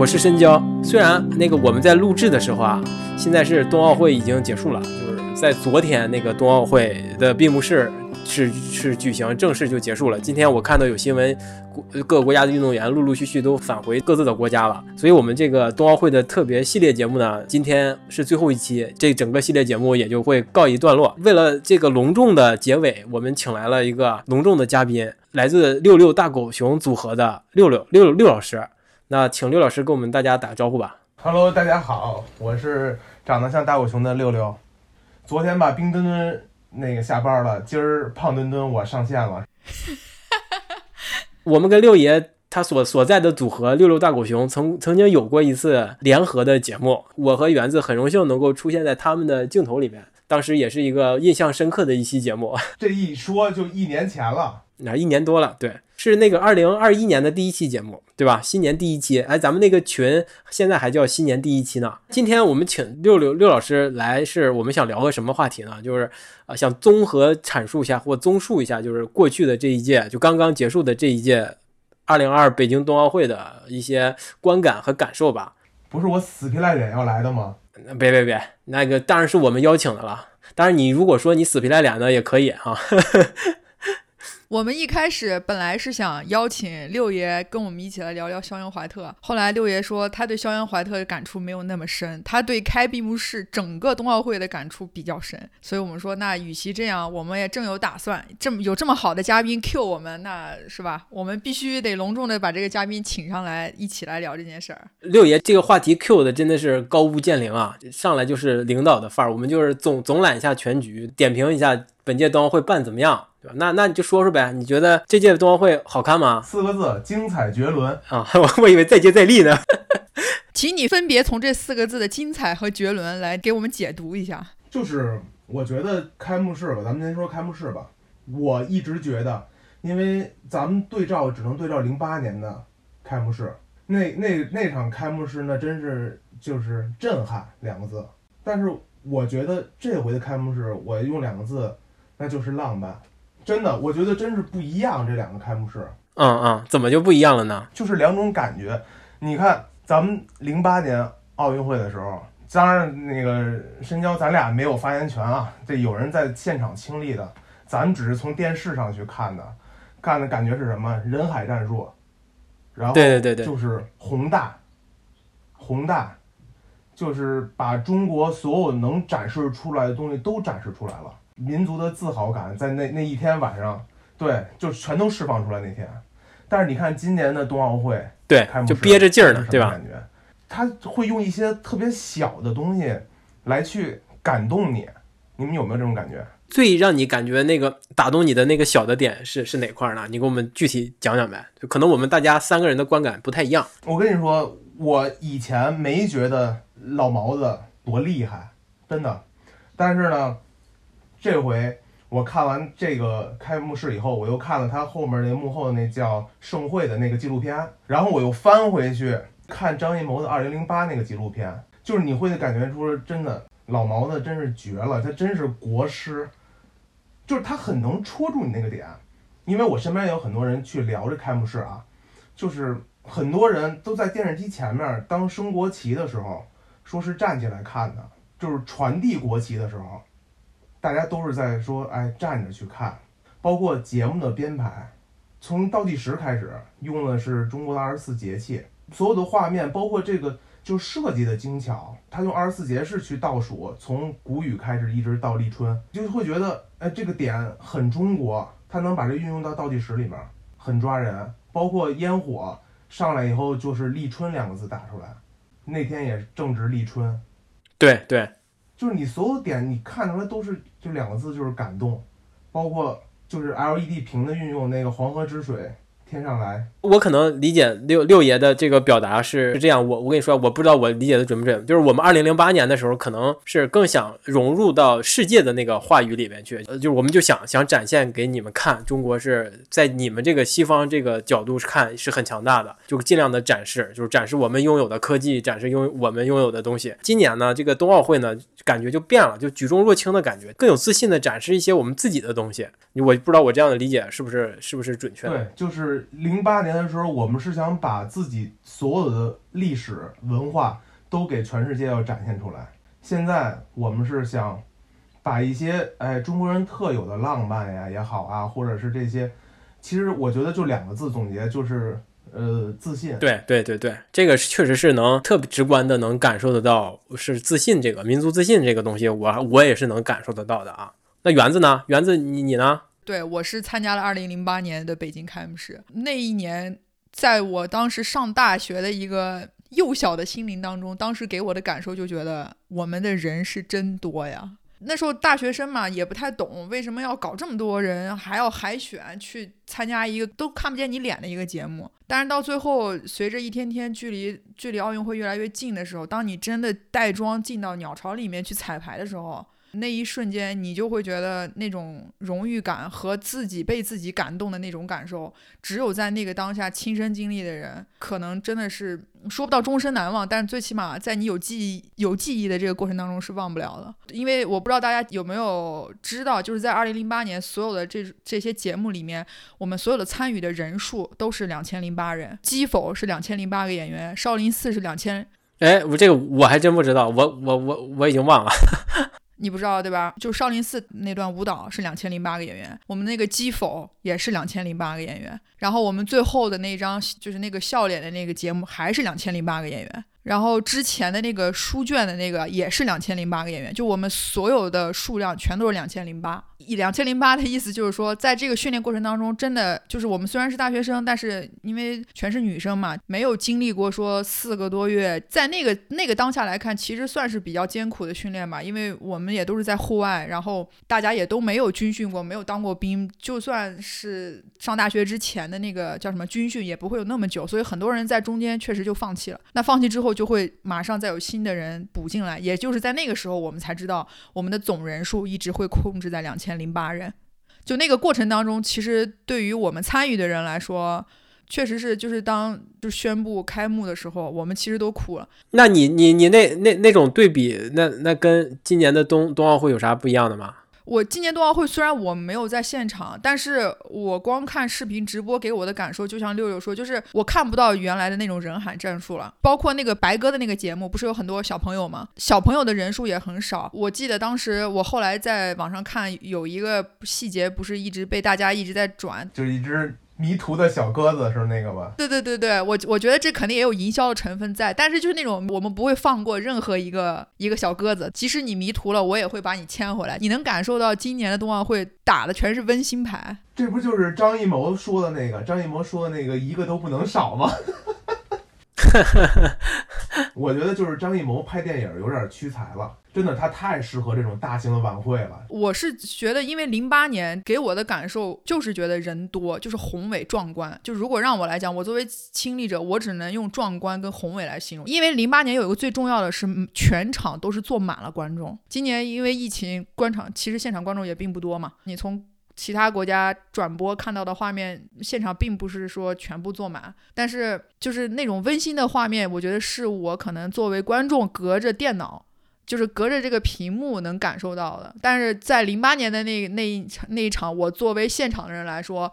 我是深交。虽然那个我们在录制的时候啊，现在是冬奥会已经结束了，就是在昨天那个冬奥会的闭幕式。是是举行正式就结束了。今天我看到有新闻，各个国家的运动员陆陆续续都返回各自的国家了。所以，我们这个冬奥会的特别系列节目呢，今天是最后一期，这整个系列节目也就会告一段落。为了这个隆重的结尾，我们请来了一个隆重的嘉宾，来自六六大狗熊组合的六六六六老师。那请六老师跟我们大家打个招呼吧。Hello，大家好，我是长得像大狗熊的六六。昨天吧冰墩墩。那个下班了，今儿胖墩墩我上线了。我们跟六爷他所所在的组合六六大狗熊曾曾经有过一次联合的节目，我和园子很荣幸能够出现在他们的镜头里面，当时也是一个印象深刻的一期节目。这一说就一年前了。那一年多了，对，是那个二零二一年的第一期节目，对吧？新年第一期，哎，咱们那个群现在还叫新年第一期呢。今天我们请六六六老师来，是我们想聊个什么话题呢？就是啊，想综合阐述一下或综述一下，就是过去的这一届，就刚刚结束的这一届二零二二北京冬奥会的一些观感和感受吧。不是我死皮赖脸要来的吗？别别别，那个当然是我们邀请的了。当然，你如果说你死皮赖脸的也可以啊。我们一开始本来是想邀请六爷跟我们一起来聊聊肖恩怀特，后来六爷说他对肖恩怀特的感触没有那么深，他对开闭幕式整个冬奥会的感触比较深，所以我们说那与其这样，我们也正有打算，这么有这么好的嘉宾 Q 我们，那是吧？我们必须得隆重的把这个嘉宾请上来，一起来聊这件事儿。六爷这个话题 Q 的真的是高屋建瓴啊，上来就是领导的范儿，我们就是总总揽一下全局，点评一下本届冬奥会办怎么样。对吧？那那你就说说呗，你觉得这届冬奥会好看吗？四个字：精彩绝伦啊！我我以为再接再厉呢。请你分别从这四个字的精彩和绝伦来给我们解读一下。就是我觉得开幕式吧，咱们先说开幕式吧。我一直觉得，因为咱们对照只能对照零八年的开幕式，那那那场开幕式那真是就是震撼两个字。但是我觉得这回的开幕式，我用两个字，那就是浪漫。真的，我觉得真是不一样。这两个开幕式，嗯嗯，怎么就不一样了呢？就是两种感觉。你看，咱们零八年奥运会的时候，当然那个深交，咱俩没有发言权啊。这有人在现场亲历的，咱只是从电视上去看的，看的感觉是什么？人海战术，然后对对对对，就是宏大，宏大，就是把中国所有能展示出来的东西都展示出来了。民族的自豪感在那那一天晚上，对，就全都释放出来那天。但是你看今年的冬奥会，对，就憋着劲儿呢，对吧？感觉他会用一些特别小的东西来去感动你。你们有没有这种感觉？最让你感觉那个打动你的那个小的点是是哪块呢？你给我们具体讲讲呗。就可能我们大家三个人的观感不太一样。我跟你说，我以前没觉得老毛子多厉害，真的。但是呢。这回我看完这个开幕式以后，我又看了他后面那幕后的那叫盛会的那个纪录片，然后我又翻回去看张艺谋的二零零八那个纪录片，就是你会感觉出真的老毛子真是绝了，他真是国师，就是他很能戳住你那个点，因为我身边有很多人去聊这开幕式啊，就是很多人都在电视机前面当升国旗的时候，说是站起来看的，就是传递国旗的时候。大家都是在说，哎，站着去看，包括节目的编排，从倒计时开始用的是中国的二十四节气，所有的画面，包括这个就设计的精巧，他用二十四节气去倒数，从谷雨开始一直到立春，就会觉得，哎，这个点很中国，他能把这运用到倒计时里面，很抓人。包括烟火上来以后，就是立春两个字打出来，那天也正值立春，对对。就是你所有点，你看出来都是就两个字，就是感动，包括就是 LED 屏的运用，那个黄河之水天上来。我可能理解六六爷的这个表达是是这样，我我跟你说，我不知道我理解的准不准。就是我们二零零八年的时候，可能是更想融入到世界的那个话语里面去，呃，就是我们就想想展现给你们看，中国是在你们这个西方这个角度看是很强大的，就尽量的展示，就是展示我们拥有的科技，展示拥我们拥有的东西。今年呢，这个冬奥会呢，感觉就变了，就举重若轻的感觉，更有自信的展示一些我们自己的东西。我不知道我这样的理解是不是是不是准确的？对，就是零八年的时候，我们是想把自己所有的历史文化都给全世界要展现出来。现在我们是想把一些哎中国人特有的浪漫呀也好啊，或者是这些，其实我觉得就两个字总结，就是呃自信。对对对对，这个确实是能特别直观的能感受得到，是自信这个民族自信这个东西，我我也是能感受得到的啊。那园子呢？园子你你呢？对，我是参加了二零零八年的北京开幕式。那一年，在我当时上大学的一个幼小的心灵当中，当时给我的感受就觉得我们的人是真多呀。那时候大学生嘛，也不太懂为什么要搞这么多人，还要海选去参加一个都看不见你脸的一个节目。但是到最后，随着一天天距离距离奥运会越来越近的时候，当你真的带妆进到鸟巢里面去彩排的时候，那一瞬间，你就会觉得那种荣誉感和自己被自己感动的那种感受，只有在那个当下亲身经历的人，可能真的是说不到终身难忘，但最起码在你有记忆、有记忆的这个过程当中是忘不了的。因为我不知道大家有没有知道，就是在二零零八年所有的这这些节目里面，我们所有的参与的人数都是两千零八人，击否是两千零八个演员，少林寺是两千。哎，我这个我还真不知道，我我我我已经忘了。你不知道对吧？就少林寺那段舞蹈是两千零八个演员，我们那个击否也是两千零八个演员，然后我们最后的那张就是那个笑脸的那个节目还是两千零八个演员，然后之前的那个书卷的那个也是两千零八个演员，就我们所有的数量全都是两千零八。一两千零八的意思就是说，在这个训练过程当中，真的就是我们虽然是大学生，但是因为全是女生嘛，没有经历过说四个多月，在那个那个当下来看，其实算是比较艰苦的训练吧，因为我们也都是在户外，然后大家也都没有军训过，没有当过兵，就算是上大学之前的那个叫什么军训，也不会有那么久，所以很多人在中间确实就放弃了。那放弃之后，就会马上再有新的人补进来，也就是在那个时候，我们才知道我们的总人数一直会控制在两千。零八人，就那个过程当中，其实对于我们参与的人来说，确实是就是当就宣布开幕的时候，我们其实都哭了。那你你你那那那种对比，那那跟今年的冬冬奥会有啥不一样的吗？我今年冬奥会虽然我没有在现场，但是我光看视频直播给我的感受，就像六六说，就是我看不到原来的那种人海战术了。包括那个白鸽的那个节目，不是有很多小朋友吗？小朋友的人数也很少。我记得当时我后来在网上看有一个细节，不是一直被大家一直在转，就是一直。迷途的小鸽子是那个吧？对对对对，我我觉得这肯定也有营销的成分在，但是就是那种我们不会放过任何一个一个小鸽子，即使你迷途了，我也会把你牵回来。你能感受到今年的冬奥会打的全是温馨牌，这不就是张艺谋说的那个？张艺谋说的那个一个都不能少吗？我觉得就是张艺谋拍电影有点屈才了。真的，它太适合这种大型的晚会了。我是觉得，因为零八年给我的感受就是觉得人多，就是宏伟壮观。就如果让我来讲，我作为亲历者，我只能用壮观跟宏伟来形容。因为零八年有一个最重要的是，全场都是坐满了观众。今年因为疫情，观场其实现场观众也并不多嘛。你从其他国家转播看到的画面，现场并不是说全部坐满，但是就是那种温馨的画面，我觉得是我可能作为观众隔着电脑。就是隔着这个屏幕能感受到的，但是在零八年的那那一场那一场，我作为现场的人来说，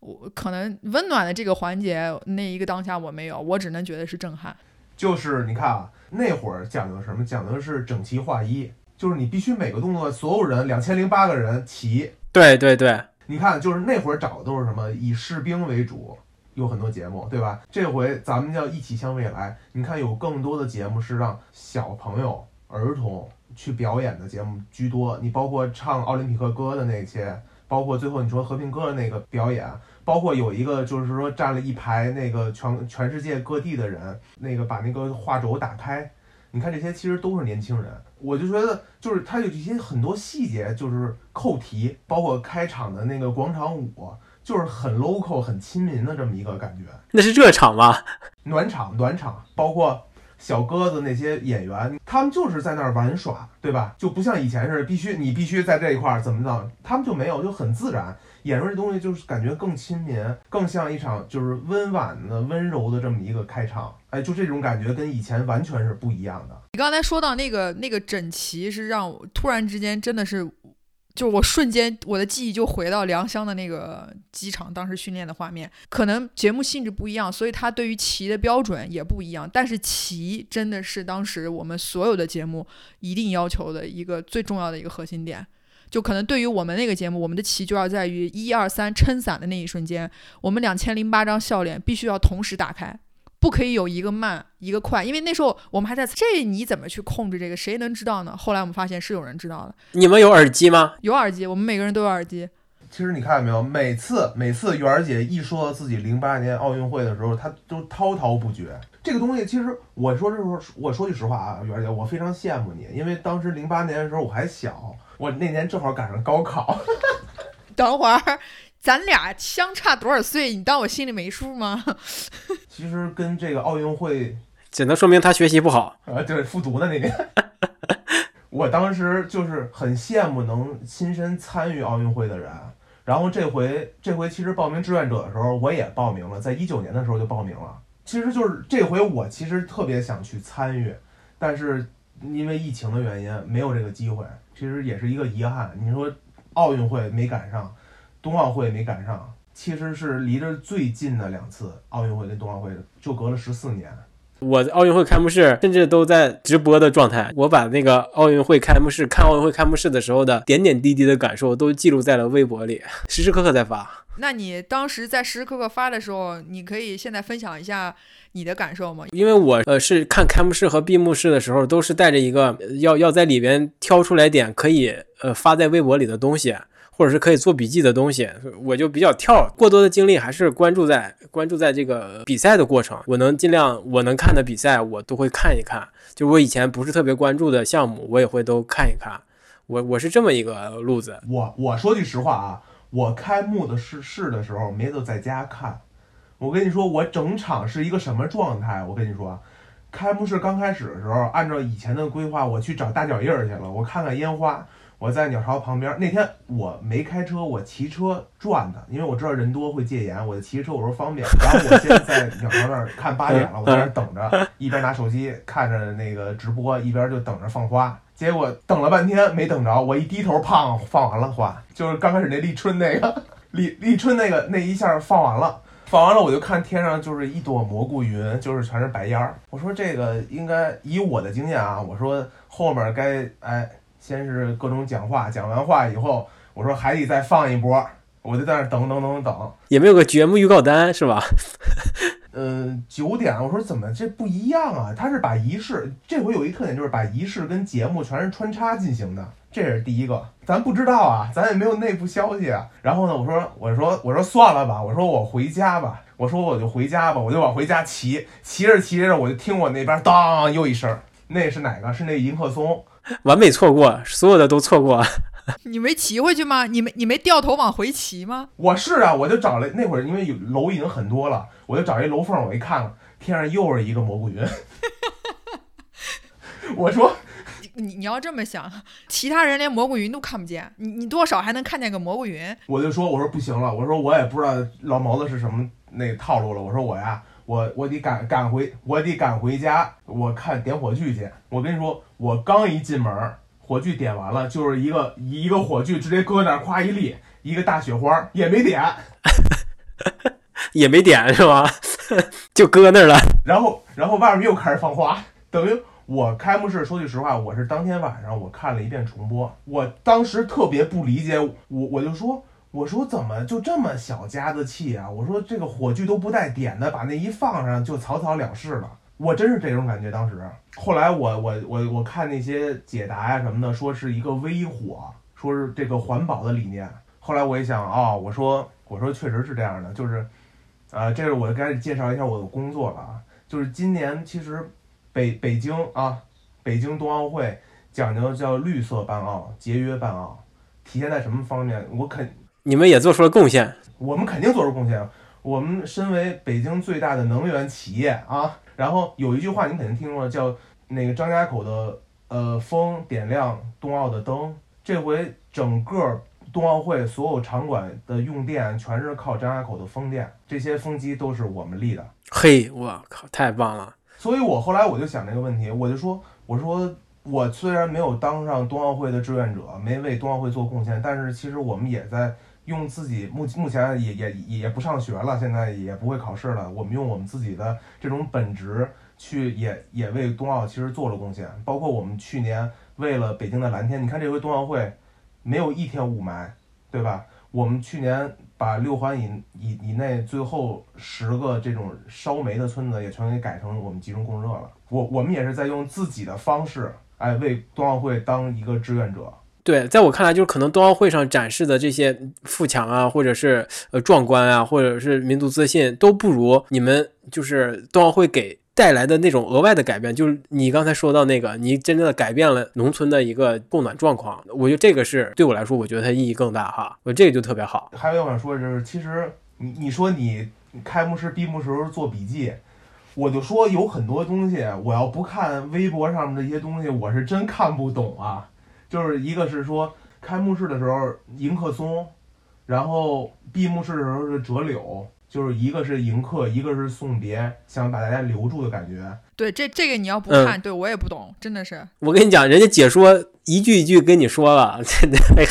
我可能温暖的这个环节那一个当下我没有，我只能觉得是震撼。就是你看啊，那会儿讲究什么？讲究的是整齐划一，就是你必须每个动作所有人两千零八个人齐。对对对，你看，就是那会儿找的都是什么？以士兵为主，有很多节目，对吧？这回咱们叫一起向未来，你看有更多的节目是让小朋友。儿童去表演的节目居多，你包括唱奥林匹克歌的那些，包括最后你说和平歌的那个表演，包括有一个就是说站了一排那个全全世界各地的人，那个把那个画轴打开，你看这些其实都是年轻人，我就觉得就是他有一些很多细节就是扣题，包括开场的那个广场舞。就是很 local、很亲民的这么一个感觉。那是热场吗？暖场，暖场，包括小鸽子那些演员，他们就是在那儿玩耍，对吧？就不像以前是必须你必须在这一块儿怎么着，他们就没有，就很自然。演出这东西就是感觉更亲民，更像一场就是温婉的、温柔的这么一个开场。哎，就这种感觉跟以前完全是不一样的。你刚才说到那个那个整齐，是让我突然之间真的是。就我瞬间我的记忆就回到良乡的那个机场，当时训练的画面。可能节目性质不一样，所以他对于旗的标准也不一样。但是旗真的是当时我们所有的节目一定要求的一个最重要的一个核心点。就可能对于我们那个节目，我们的旗就要在于一二三撑伞的那一瞬间，我们两千零八张笑脸必须要同时打开。不可以有一个慢一个快，因为那时候我们还在这你怎么去控制这个？谁能知道呢？后来我们发现是有人知道的。你们有耳机吗？有耳机，我们每个人都有耳机。其实你看到没有，每次每次媛儿姐一说到自己零八年奥运会的时候，她都滔滔不绝。这个东西其实我说这时候我说句实话啊，媛儿姐，我非常羡慕你，因为当时零八年的时候我还小，我那年正好赶上高考。等会儿。咱俩相差多少岁？你当我心里没数吗？其实跟这个奥运会，只能说明他学习不好啊。对，复读的那年，我当时就是很羡慕能亲身参与奥运会的人。然后这回，这回其实报名志愿者的时候，我也报名了，在一九年的时候就报名了。其实就是这回我其实特别想去参与，但是因为疫情的原因没有这个机会，其实也是一个遗憾。你说奥运会没赶上。冬奥会没赶上，其实是离着最近的两次奥运会跟冬奥会就隔了十四年。我奥运会开幕式甚至都在直播的状态，我把那个奥运会开幕式看奥运会开幕式的时候的点点滴滴的感受都记录在了微博里，时时刻刻在发。那你当时在时时刻刻发的时候，你可以现在分享一下你的感受吗？因为我呃是看开幕式和闭幕式的时候，都是带着一个要要在里边挑出来点可以呃发在微博里的东西。或者是可以做笔记的东西，我就比较跳，过多的精力还是关注在关注在这个比赛的过程。我能尽量我能看的比赛，我都会看一看。就我以前不是特别关注的项目，我也会都看一看。我我是这么一个路子。我我说句实话啊，我开幕的试试的时候没都在家看。我跟你说，我整场是一个什么状态？我跟你说，开幕式刚开始的时候，按照以前的规划，我去找大脚印去了，我看看烟花。我在鸟巢旁边，那天我没开车，我骑车转的，因为我知道人多会戒严，我就骑车我说方便。然后我现在在鸟巢那儿看八点了，我在那儿等着，一边拿手机看着那个直播，一边就等着放花。结果等了半天没等着，我一低头，胖，放完了花，就是刚开始那立春那个立立春那个那一下放完了，放完了我就看天上就是一朵蘑菇云，就是全是白烟儿。我说这个应该以我的经验啊，我说后面该哎。先是各种讲话，讲完话以后，我说还得再放一波，我就在那等等等等，也没有个节目预告单是吧？嗯，九点，我说怎么这不一样啊？他是把仪式，这回有一特点就是把仪式跟节目全是穿插进行的，这是第一个，咱不知道啊，咱也没有内部消息啊。然后呢，我说我说我说算了吧，我说我回家吧，我说我就回家吧，我就往回家骑，骑着骑着我就听我那边当又一声，那是哪个？是那迎客松。完美错过，所有的都错过。你没骑回去吗？你没你没掉头往回骑吗？我是啊，我就找了那会儿，因为有楼已经很多了，我就找一楼缝，我一看，天上又是一个蘑菇云。我说，你你要这么想，其他人连蘑菇云都看不见，你你多少还能看见个蘑菇云？我就说，我说不行了，我说我也不知道老毛子是什么那套路了，我说我呀。我我得赶赶回，我得赶回家。我看点火炬去。我跟你说，我刚一进门，火炬点完了，就是一个一个火炬直接搁那儿，咵一立，一个大雪花也没点，也没点是吧？就搁那儿了。然后然后外面又开始放花，等于我开幕式。说句实话，我是当天晚上我看了一遍重播。我当时特别不理解，我我就说。我说怎么就这么小家子气啊？我说这个火炬都不带点的，把那一放上就草草了事了。我真是这种感觉。当时后来我我我我看那些解答呀什么的，说是一个微火，说是这个环保的理念。后来我一想啊，我说我说确实是这样的，就是，呃，这是我该介绍一下我的工作了啊。就是今年其实北北京啊，北京冬奥会讲究叫绿色办奥、节约办奥，体现在什么方面？我肯。你们也做出了贡献。我们肯定做出贡献。我们身为北京最大的能源企业啊，然后有一句话你肯定听说了，叫那个张家口的呃风点亮冬奥的灯。这回整个冬奥会所有场馆的用电全是靠张家口的风电，这些风机都是我们立的。嘿，我靠，太棒了！所以我后来我就想这个问题，我就说，我说我虽然没有当上冬奥会的志愿者，没为冬奥会做贡献，但是其实我们也在用自己目目前也也也不上学了，现在也不会考试了，我们用我们自己的这种本职去也也为冬奥其实做了贡献，包括我们去年为了北京的蓝天，你看这回冬奥会没有一天雾霾，对吧？我们去年把六环以以以内最后十个这种烧煤的村子也全给改成我们集中供热了。我我们也是在用自己的方式，哎，为冬奥会当一个志愿者。对，在我看来，就是可能冬奥会上展示的这些富强啊，或者是呃壮观啊，或者是民族自信，都不如你们就是冬奥会给带来的那种额外的改变。就是你刚才说到那个，你真正的改变了农村的一个供暖状况，我觉得这个是对我来说，我觉得它意义更大哈。我这个就特别好。还有我想说的就是，其实你你说你开幕式闭幕时候做笔记，我就说有很多东西，我要不看微博上面这些东西，我是真看不懂啊。就是一个是说开幕式的时候迎客松，然后闭幕式的时候是折柳，就是一个是迎客，一个是送别，想把大家留住的感觉。对，这这个你要不嗯看，对我也不懂，真的是。我跟你讲，人家解说一句一句跟你说了，真的还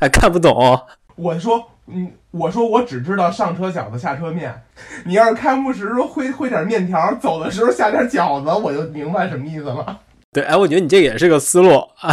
还看不懂。我说，嗯，我说我只知道上车饺子下车面，你要是开幕时候会会点面条，走的时候下点饺子，我就明白什么意思了。对，哎，我觉得你这也是个思路啊。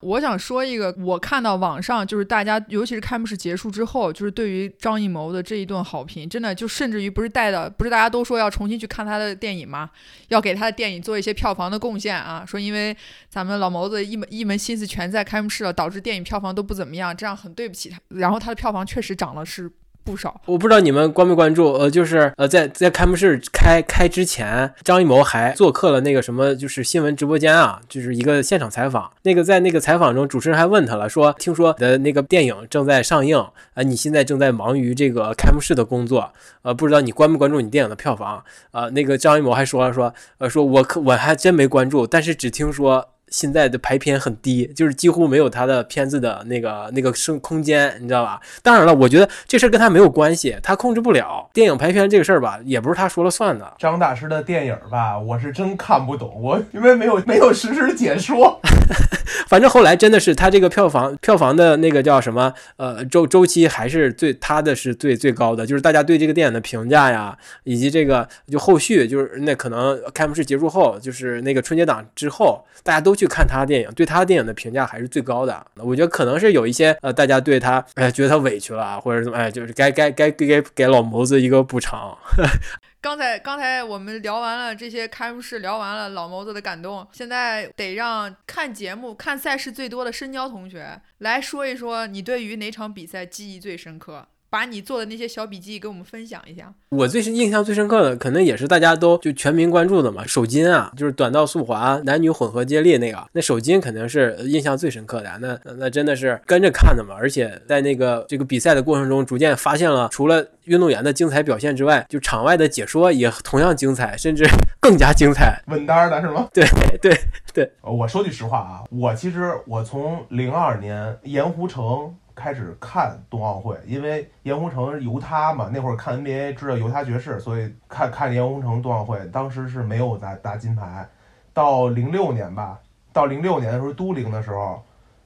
我想说一个，我看到网上就是大家，尤其是开幕式结束之后，就是对于张艺谋的这一顿好评，真的就甚至于不是带的，不是大家都说要重新去看他的电影吗？要给他的电影做一些票房的贡献啊，说因为咱们老谋子一门一门心思全在开幕式了，导致电影票房都不怎么样，这样很对不起他。然后他的票房确实涨了是不少。我不知道你们关没关注，呃，就是呃，在在开幕式开开之前，张艺谋还做客了那个什么，就是新闻直播间啊，就是一个现场采访。那个在那个采访中，主持人还问他了，说听说你的那个电影正在上映，啊、你现在正在忙于这个开幕式的工作，呃，不知道你关不关注你电影的票房？啊、那个张艺谋还说了说，呃，说我可我还真没关注，但是只听说。现在的排片很低，就是几乎没有他的片子的那个那个生空间，你知道吧？当然了，我觉得这事儿跟他没有关系，他控制不了电影排片这个事儿吧，也不是他说了算的。张大师的电影吧，我是真看不懂，我因为没有没有实时解说。反正后来真的是他这个票房票房的那个叫什么呃周周期还是最他的是最最高的，就是大家对这个电影的评价呀，以及这个就后续就是那可能开幕式结束后，就是那个春节档之后，大家都去看他的电影，对他电影的评价还是最高的。我觉得可能是有一些呃大家对他哎觉得他委屈了啊，或者怎么哎就是该该该给给老谋子一个补偿。刚才刚才我们聊完了这些开幕式，聊完了老谋子的感动，现在得让看节目、看赛事最多的深交同学来说一说，你对于哪场比赛记忆最深刻？把你做的那些小笔记跟我们分享一下。我最是印象最深刻的，可能也是大家都就全民关注的嘛，手筋啊，就是短道速滑男女混合接力那个，那手筋肯定是印象最深刻的。那那真的是跟着看的嘛，而且在那个这个比赛的过程中，逐渐发现了除了运动员的精彩表现之外，就场外的解说也同样精彩，甚至 更加精彩。稳当的是吗？对 对对，呃我说句实话啊，我其实我从零二年盐湖城开始看冬奥会，因为盐湖城犹他嘛，那会儿看 NBA 知道犹他爵士，所以看看盐湖城冬奥会，当时是没有拿拿金牌。到零六年吧，到零六年的时候都灵的时候，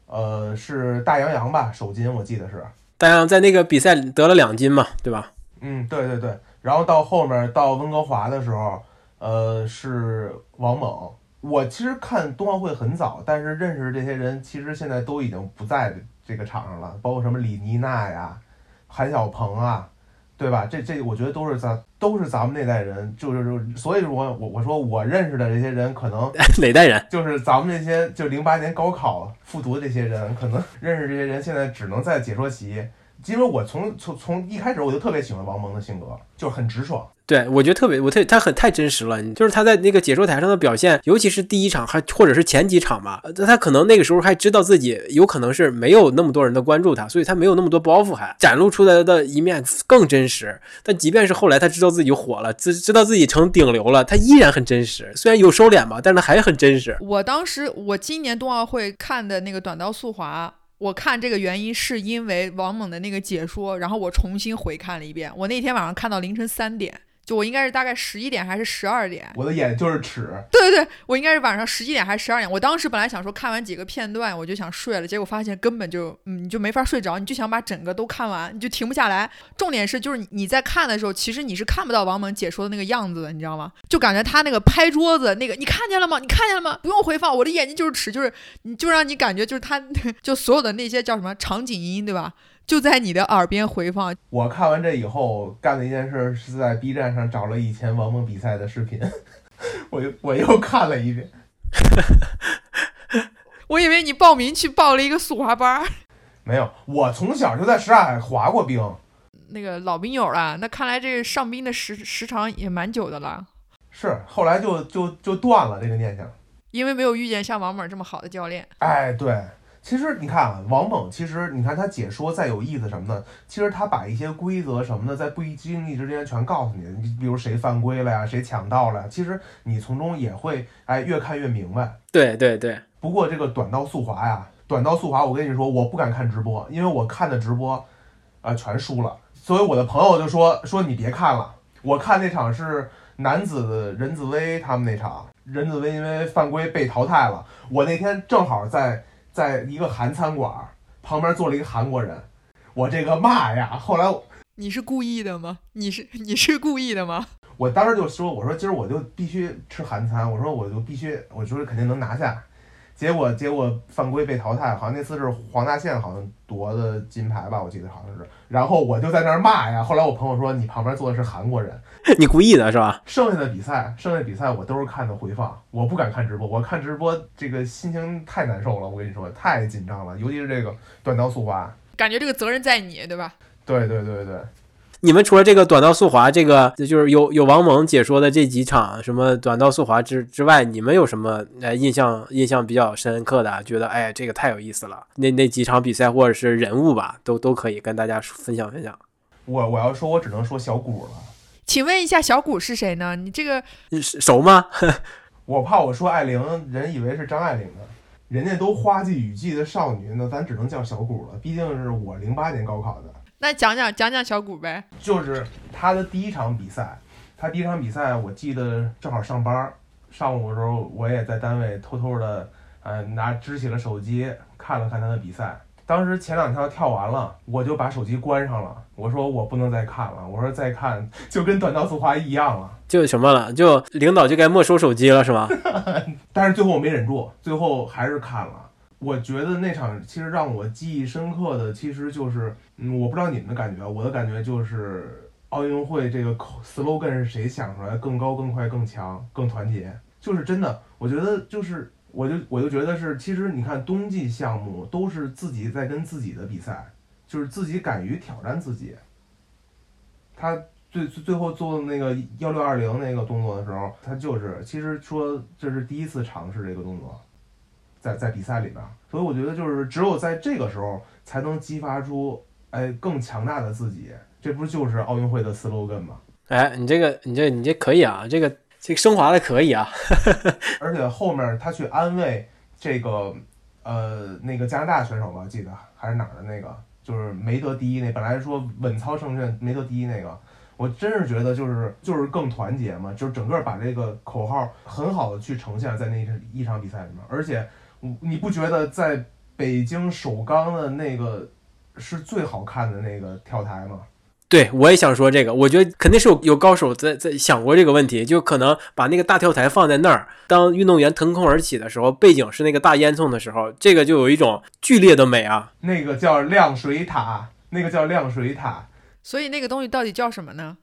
呃，是大洋洋吧首金，我记得是。大洋在那个比赛得了两金嘛，对吧？嗯，对对对。然后到后面到温哥华的时候，呃，是王猛。我其实看冬奥会很早，但是认识这些人其实现在都已经不在这个场上了，包括什么李妮娜呀、韩晓鹏啊，对吧？这这我觉得都是咱都是咱们那代人，就是就，所以说我我说我认识的这些人，可能 哪代人？就是咱们这些就零八年高考复读的这些人，可能认识这些人，现在只能在解说席因为我从从从一开始我就特别喜欢王蒙的性格，就是很直爽。对，我觉得特别，我特他很太真实了，就是他在那个解说台上的表现，尤其是第一场还或者是前几场吧，他可能那个时候还知道自己有可能是没有那么多人的关注他，所以他没有那么多包袱，还展露出来的一面更真实。但即便是后来他知道自己火了，知知道自己成顶流了，他依然很真实，虽然有收敛吧，但是还很真实。我当时我今年冬奥会看的那个短道速滑。我看这个原因是因为王猛的那个解说，然后我重新回看了一遍。我那天晚上看到凌晨三点。就我应该是大概十一点还是十二点？我的眼就是尺。对对对，我应该是晚上十一点还是十二点？我当时本来想说看完几个片段我就想睡了，结果发现根本就嗯你就没法睡着，你就想把整个都看完，你就停不下来。重点是就是你在看的时候，其实你是看不到王蒙解说的那个样子的，你知道吗？就感觉他那个拍桌子那个，你看见了吗？你看见了吗？不用回放，我的眼睛就是尺，就是你就让你感觉就是他 就所有的那些叫什么场景音，对吧？就在你的耳边回放。我看完这以后干的一件事是在 B 站上找了以前王蒙比赛的视频，我又我又看了一遍。我以为你报名去报了一个速滑班。没有，我从小就在什刹海滑过冰。那个老兵友了，那看来这个上冰的时时长也蛮久的了。是，后来就就就断了这个念想。因为没有遇见像王猛这么好的教练。哎，对。其实你看啊，王猛，其实你看他解说再有意思什么的，其实他把一些规则什么的，在不经意之间全告诉你。你比如谁犯规了呀，谁抢到了，其实你从中也会哎越看越明白。对对对。不过这个短道速滑呀，短道速滑，我跟你说，我不敢看直播，因为我看的直播，啊全输了。所以我的朋友就说说你别看了，我看那场是男子任子威他们那场，任子威因为犯规被淘汰了。我那天正好在。在一个韩餐馆旁边坐了一个韩国人，我这个骂呀！后来你是故意的吗？你是你是故意的吗？我当时就说，我说今儿我就必须吃韩餐，我说我就必须，我说肯定能拿下。结果结果犯规被淘汰，好像那次是黄大宪好像夺的金牌吧，我记得好像是。然后我就在那儿骂呀。后来我朋友说你旁边坐的是韩国人，你故意的是吧？剩下的比赛，剩下比赛我都是看的回放，我不敢看直播。我看直播这个心情太难受了，我跟你说太紧张了，尤其是这个短道速滑，感觉这个责任在你，对吧？对对对对。你们除了这个短道速滑，这个就是有有王蒙解说的这几场什么短道速滑之之外，你们有什么呃印象印象比较深刻的？觉得哎这个太有意思了，那那几场比赛或者是人物吧，都都可以跟大家分享分享。我我要说，我只能说小谷了。请问一下，小谷是谁呢？你这个熟吗？我怕我说艾玲，人以为是张爱玲呢。人家都花季雨季的少女，那咱只能叫小谷了。毕竟是我零八年高考的。那讲讲讲讲小谷呗，就是他的第一场比赛，他第一场比赛我记得正好上班，上午的时候我也在单位偷偷的，呃拿支起了手机看了看他的比赛。当时前两条跳完了，我就把手机关上了，我说我不能再看了，我说再看就跟短道速滑一样了，就什么了，就领导就该没收手机了是吗？但是最后我没忍住，最后还是看了。我觉得那场其实让我记忆深刻的，其实就是，嗯，我不知道你们的感觉，我的感觉就是奥运会这个 slogan 是谁想出来？更高、更快、更强、更团结，就是真的。我觉得就是，我就我就觉得是，其实你看冬季项目都是自己在跟自己的比赛，就是自己敢于挑战自己。他最最最后做的那个幺六二零那个动作的时候，他就是其实说这是第一次尝试这个动作。在在比赛里边，所以我觉得就是只有在这个时候才能激发出哎更强大的自己，这不就是奥运会的 slogan 吗？哎，你这个你这你这可以啊，这个这个升华的可以啊。而且后面他去安慰这个呃那个加拿大选手吧，记得还是哪儿的那个，就是没得第一那，本来说稳操胜券没得第一那个，我真是觉得就是就是更团结嘛，就是整个把这个口号很好的去呈现在那一场比赛里面，而且。你不觉得在北京首钢的那个是最好看的那个跳台吗？对，我也想说这个。我觉得肯定是有有高手在在想过这个问题，就可能把那个大跳台放在那儿，当运动员腾空而起的时候，背景是那个大烟囱的时候，这个就有一种剧烈的美啊。那个叫亮水塔，那个叫亮水塔。所以那个东西到底叫什么呢？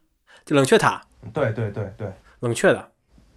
就冷却塔。对对对对，冷却的。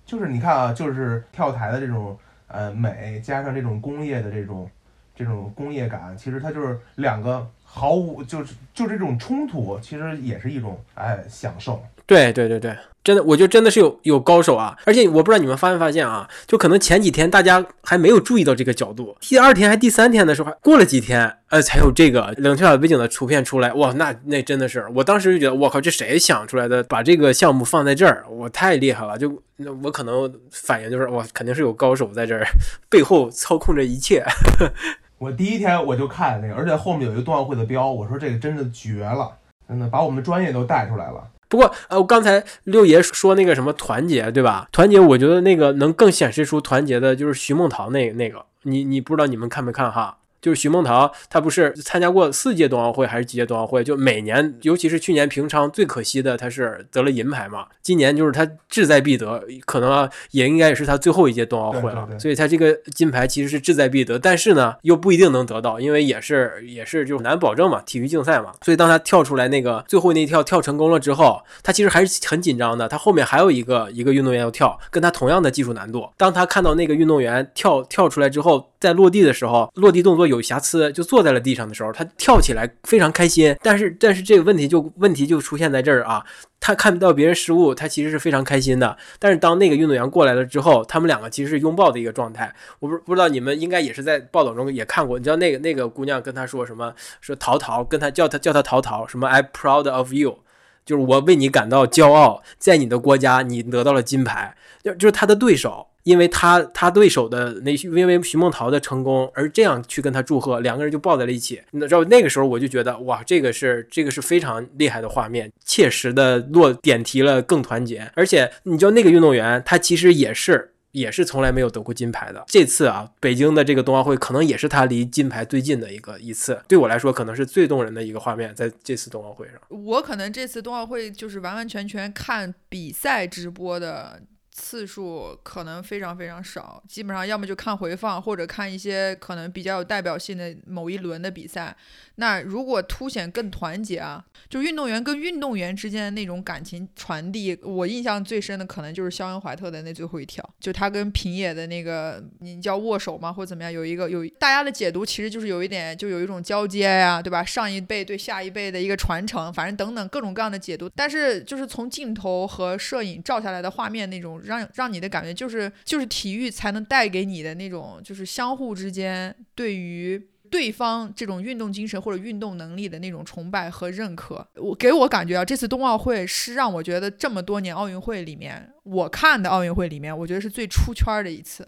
就是你看啊，就是跳台的这种。呃，美加上这种工业的这种这种工业感，其实它就是两个毫无就是就这种冲突，其实也是一种哎享受。对对对对，真的，我觉得真的是有有高手啊！而且我不知道你们发没发现啊，就可能前几天大家还没有注意到这个角度，第二天还第三天的时候，还过了几天，呃，才有这个冷却小背景的图片出来。哇，那那真的是，我当时就觉得，我靠，这谁想出来的？把这个项目放在这儿，我太厉害了！就那我可能反应就是，哇，肯定是有高手在这儿背后操控着一切。我第一天我就看那个，而且后面有一个冬奥会的标，我说这个真的绝了，真的把我们专业都带出来了。不过，呃，我刚才六爷说那个什么团结，对吧？团结，我觉得那个能更显示出团结的，就是徐梦桃那那个，你你不知道你们看没看哈？就是徐梦桃，她不是参加过四届冬奥会还是几届冬奥会？就每年，尤其是去年平昌最可惜的，她是得了银牌嘛。今年就是她志在必得，可能啊也应该也是她最后一届冬奥会了。所以她这个金牌其实是志在必得，但是呢又不一定能得到，因为也是也是就难保证嘛，体育竞赛嘛。所以当她跳出来那个最后那一跳跳成功了之后，她其实还是很紧张的。她后面还有一个一个运动员要跳，跟她同样的技术难度。当她看到那个运动员跳跳出来之后，在落地的时候，落地动作。有瑕疵就坐在了地上的时候，他跳起来非常开心。但是，但是这个问题就问题就出现在这儿啊，他看不到别人失误，他其实是非常开心的。但是当那个运动员过来了之后，他们两个其实是拥抱的一个状态。我不不知道你们应该也是在报道中也看过，你知道那个那个姑娘跟他说什么？说陶陶跟他叫他叫他陶陶，什么？I proud of you，就是我为你感到骄傲，在你的国家你得到了金牌，就就是他的对手。因为他他对手的那因为徐梦桃的成功而这样去跟他祝贺，两个人就抱在了一起。你知道那个时候我就觉得哇，这个是这个是非常厉害的画面，切实的落点题了更团结。而且你知道那个运动员他其实也是 也是从来没有得过金牌的。这次啊，北京的这个冬奥会可能也是他离金牌最近的一个一次。对我来说，可能是最动人的一个画面，在这次冬奥会上。我可能这次冬奥会就是完完全全看比赛直播的。次数可能非常非常少，基本上要么就看回放，或者看一些可能比较有代表性的某一轮的比赛。那如果凸显更团结啊，就运动员跟运动员之间的那种感情传递，我印象最深的可能就是肖恩怀特的那最后一跳，就他跟平野的那个，你叫握手吗，或者怎么样？有一个有大家的解读，其实就是有一点，就有一种交接呀，对吧？上一辈对下一辈的一个传承，反正等等各种各样的解读。但是就是从镜头和摄影照下来的画面那种。让让你的感觉就是就是体育才能带给你的那种就是相互之间对于对方这种运动精神或者运动能力的那种崇拜和认可。我给我感觉啊，这次冬奥会是让我觉得这么多年奥运会里面我看的奥运会里面，我觉得是最出圈的一次。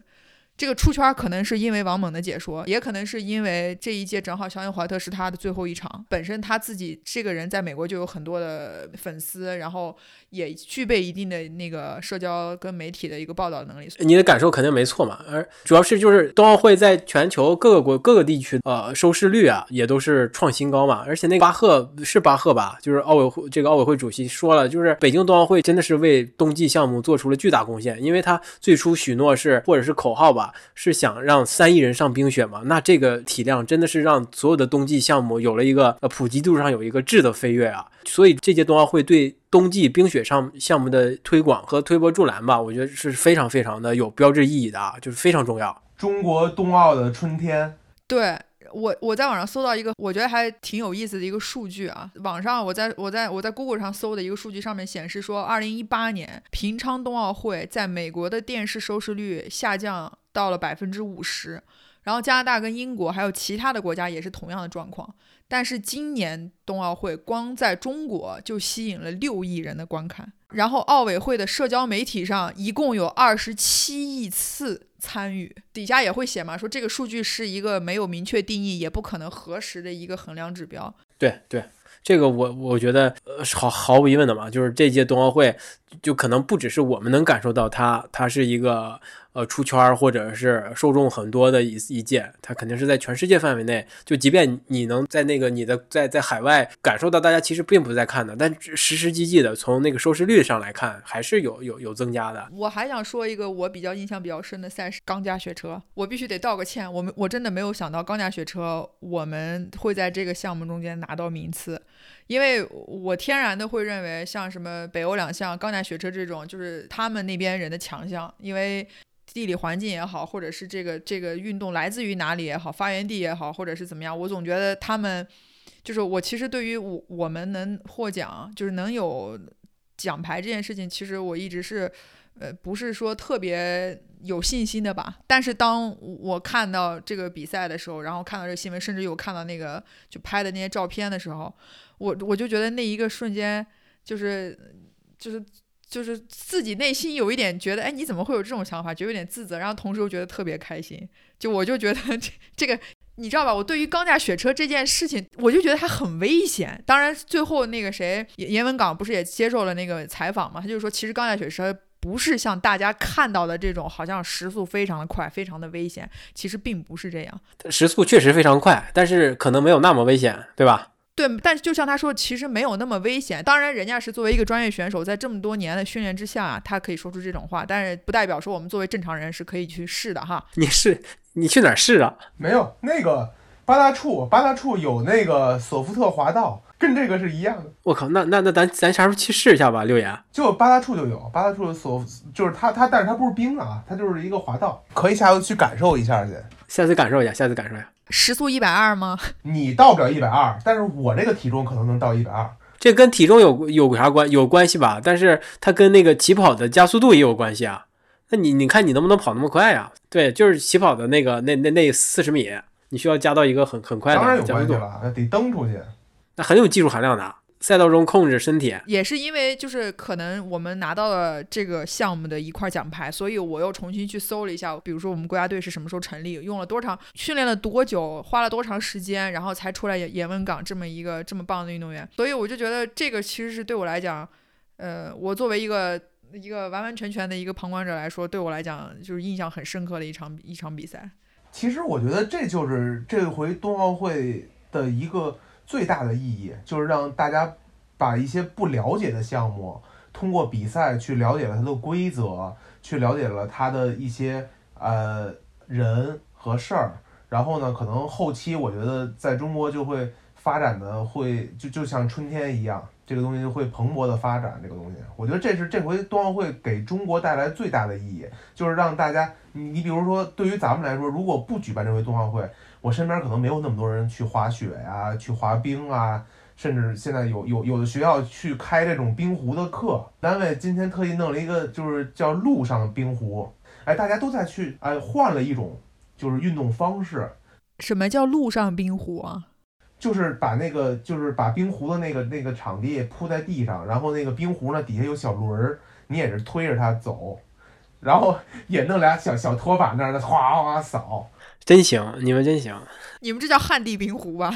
这个出圈可能是因为王猛的解说，也可能是因为这一届正好肖恩怀特是他的最后一场，本身他自己这个人在美国就有很多的粉丝，然后也具备一定的那个社交跟媒体的一个报道能力。你的感受肯定没错嘛，而主要是就是冬奥会在全球各个国各个地区呃收视率啊也都是创新高嘛，而且那个巴赫是巴赫吧，就是奥委会这个奥委会主席说了，就是北京冬奥会真的是为冬季项目做出了巨大贡献，因为他最初许诺是或者是口号吧。是想让三亿人上冰雪吗？那这个体量真的是让所有的冬季项目有了一个呃普及度上有一个质的飞跃啊！所以这届冬奥会对冬季冰雪上项目的推广和推波助澜吧，我觉得是非常非常的有标志意义的啊，就是非常重要。中国冬奥的春天，对。我我在网上搜到一个我觉得还挺有意思的一个数据啊，网上我在我在我在 Google 上搜的一个数据上面显示说，二零一八年平昌冬奥会在美国的电视收视率下降到了百分之五十，然后加拿大跟英国还有其他的国家也是同样的状况，但是今年冬奥会光在中国就吸引了六亿人的观看，然后奥委会的社交媒体上一共有二十七亿次。参与底下也会写嘛，说这个数据是一个没有明确定义，也不可能核实的一个衡量指标。对对，这个我我觉得呃毫毫无疑问的嘛，就是这届冬奥会就可能不只是我们能感受到它，它是一个。呃，出圈或者是受众很多的一一届，它肯定是在全世界范围内。就即便你能在那个你的在在海外感受到大家其实并不在看的，但实实际际的从那个收视率上来看，还是有有有增加的。我还想说一个我比较印象比较深的赛事——钢架雪车。我必须得道个歉，我们我真的没有想到钢架雪车我们会在这个项目中间拿到名次，因为我天然的会认为像什么北欧两项钢架雪车这种就是他们那边人的强项，因为。地理环境也好，或者是这个这个运动来自于哪里也好，发源地也好，或者是怎么样，我总觉得他们就是我其实对于我我们能获奖，就是能有奖牌这件事情，其实我一直是。呃，不是说特别有信心的吧？但是当我看到这个比赛的时候，然后看到这个新闻，甚至有看到那个就拍的那些照片的时候，我我就觉得那一个瞬间，就是就是就是自己内心有一点觉得，哎，你怎么会有这种想法？就有点自责，然后同时又觉得特别开心。就我就觉得 这这个。你知道吧？我对于钢架雪车这件事情，我就觉得它很危险。当然，最后那个谁严文港不是也接受了那个采访嘛？他就说，其实钢架雪车不是像大家看到的这种，好像时速非常的快，非常的危险。其实并不是这样。时速确实非常快，但是可能没有那么危险，对吧？对，但是就像他说，其实没有那么危险。当然，人家是作为一个专业选手，在这么多年的训练之下，他可以说出这种话。但是不代表说我们作为正常人是可以去试的哈。你试？你去哪儿试啊？没有那个。八大处，八大处有那个索福特滑道，跟这个是一样的。我靠，那那那咱咱啥时候去试一下吧？六爷，就八大处就有，八大处索就是它它，但是它不是冰啊，它就是一个滑道，可以下次去感受一下去。下次感受一下，下次感受一下。时速一百二吗？你到不了一百二，但是我这个体重可能能到一百二。这跟体重有有啥关有关系吧？但是它跟那个起跑的加速度也有关系啊。那你你看你能不能跑那么快呀？对，就是起跑的那个那那那四十米。你需要加到一个很很快的加速度了，得蹬出去，那很有技术含量的。赛道中控制身体，也是因为就是可能我们拿到了这个项目的一块奖牌，所以我又重新去搜了一下，比如说我们国家队是什么时候成立，用了多长，训练了多久，花了多长时间，然后才出来严文港这么一个这么棒的运动员。所以我就觉得这个其实是对我来讲，呃，我作为一个一个完完全全的一个旁观者来说，对我来讲就是印象很深刻的一场一场比赛。其实我觉得这就是这回冬奥会的一个最大的意义，就是让大家把一些不了解的项目通过比赛去了解了它的规则，去了解了它的一些呃人和事儿。然后呢，可能后期我觉得在中国就会发展的会就就像春天一样。这个东西会蓬勃的发展，这个东西，我觉得这是这回冬奥会给中国带来最大的意义，就是让大家，你你比如说，对于咱们来说，如果不举办这回冬奥会，我身边可能没有那么多人去滑雪呀，去滑冰啊，甚至现在有有有的学校去开这种冰壶的课，单位今天特意弄了一个，就是叫路上冰壶，哎，大家都在去，哎，换了一种就是运动方式。什么叫路上冰壶啊？就是把那个，就是把冰壶的那个那个场地铺在地上，然后那个冰壶呢底下有小轮儿，你也是推着它走，然后也弄俩小小拖把那儿的哗哗扫，真行，你们真行，你们这叫旱地冰壶吧？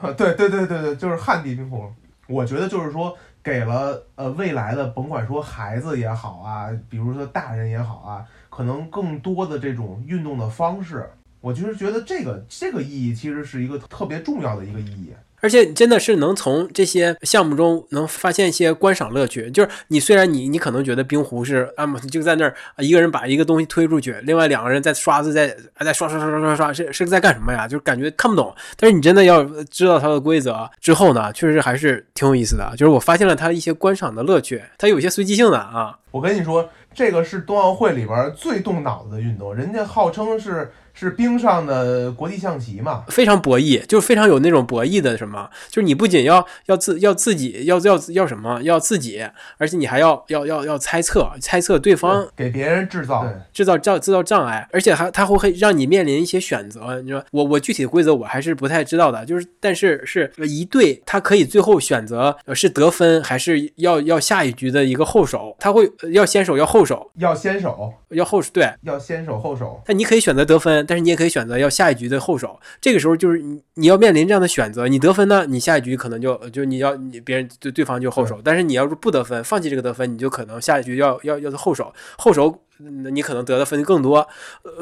啊，对对对对对，就是旱地冰壶。我觉得就是说，给了呃未来的甭管说孩子也好啊，比如说大人也好啊，可能更多的这种运动的方式。我就是觉得这个这个意义其实是一个特别重要的一个意义。而且真的是能从这些项目中能发现一些观赏乐趣。就是你虽然你你可能觉得冰壶是啊，就在那儿一个人把一个东西推出去，另外两个人在刷子在在刷刷刷刷刷刷，是是在干什么呀？就是感觉看不懂。但是你真的要知道它的规则之后呢，确实还是挺有意思的。就是我发现了它一些观赏的乐趣，它有些随机性的啊。我跟你说，这个是冬奥会里边最动脑子的运动，人家号称是。是冰上的国际象棋嘛？非常博弈，就是非常有那种博弈的什么，就是你不仅要要自要自己要要要什么要自己，而且你还要要要要猜测猜测对方，给别人制造制造造制造障碍，而且还他会会让你面临一些选择。你说我我具体的规则我还是不太知道的，就是但是是一队他可以最后选择是得分还是要要下一局的一个后手，他会要先手要后手要先手要后手对要先手后手，但你可以选择得分。但是你也可以选择要下一局的后手，这个时候就是你你要面临这样的选择，你得分呢，你下一局可能就就你要你别人对对方就后手，但是你要是不得分，放弃这个得分，你就可能下一局要要要后手，后手你可能得的分更多，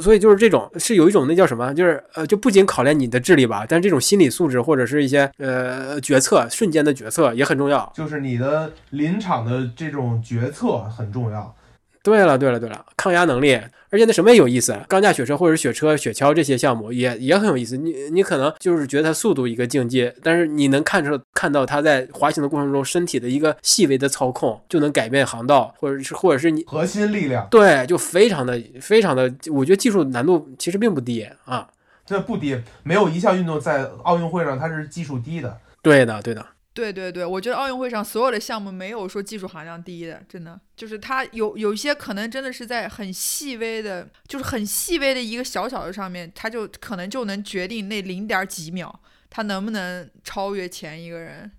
所以就是这种是有一种那叫什么，就是呃就不仅考验你的智力吧，但这种心理素质或者是一些呃决策瞬间的决策也很重要，就是你的临场的这种决策很重要。对了对了对了，抗压能力，而且那什么也有意思，钢架雪车或者雪车、雪橇这些项目也也很有意思。你你可能就是觉得它速度一个境界，但是你能看出看到它在滑行的过程中身体的一个细微的操控，就能改变航道，或者是或者是你核心力量，对，就非常的非常的，我觉得技术难度其实并不低啊。这不低，没有一项运动在奥运会上它是技术低的。对的，对的。对对对，我觉得奥运会上所有的项目没有说技术含量低的，真的就是它有有一些可能真的是在很细微的，就是很细微的一个小小的上面，它就可能就能决定那零点几秒，它能不能超越前一个人。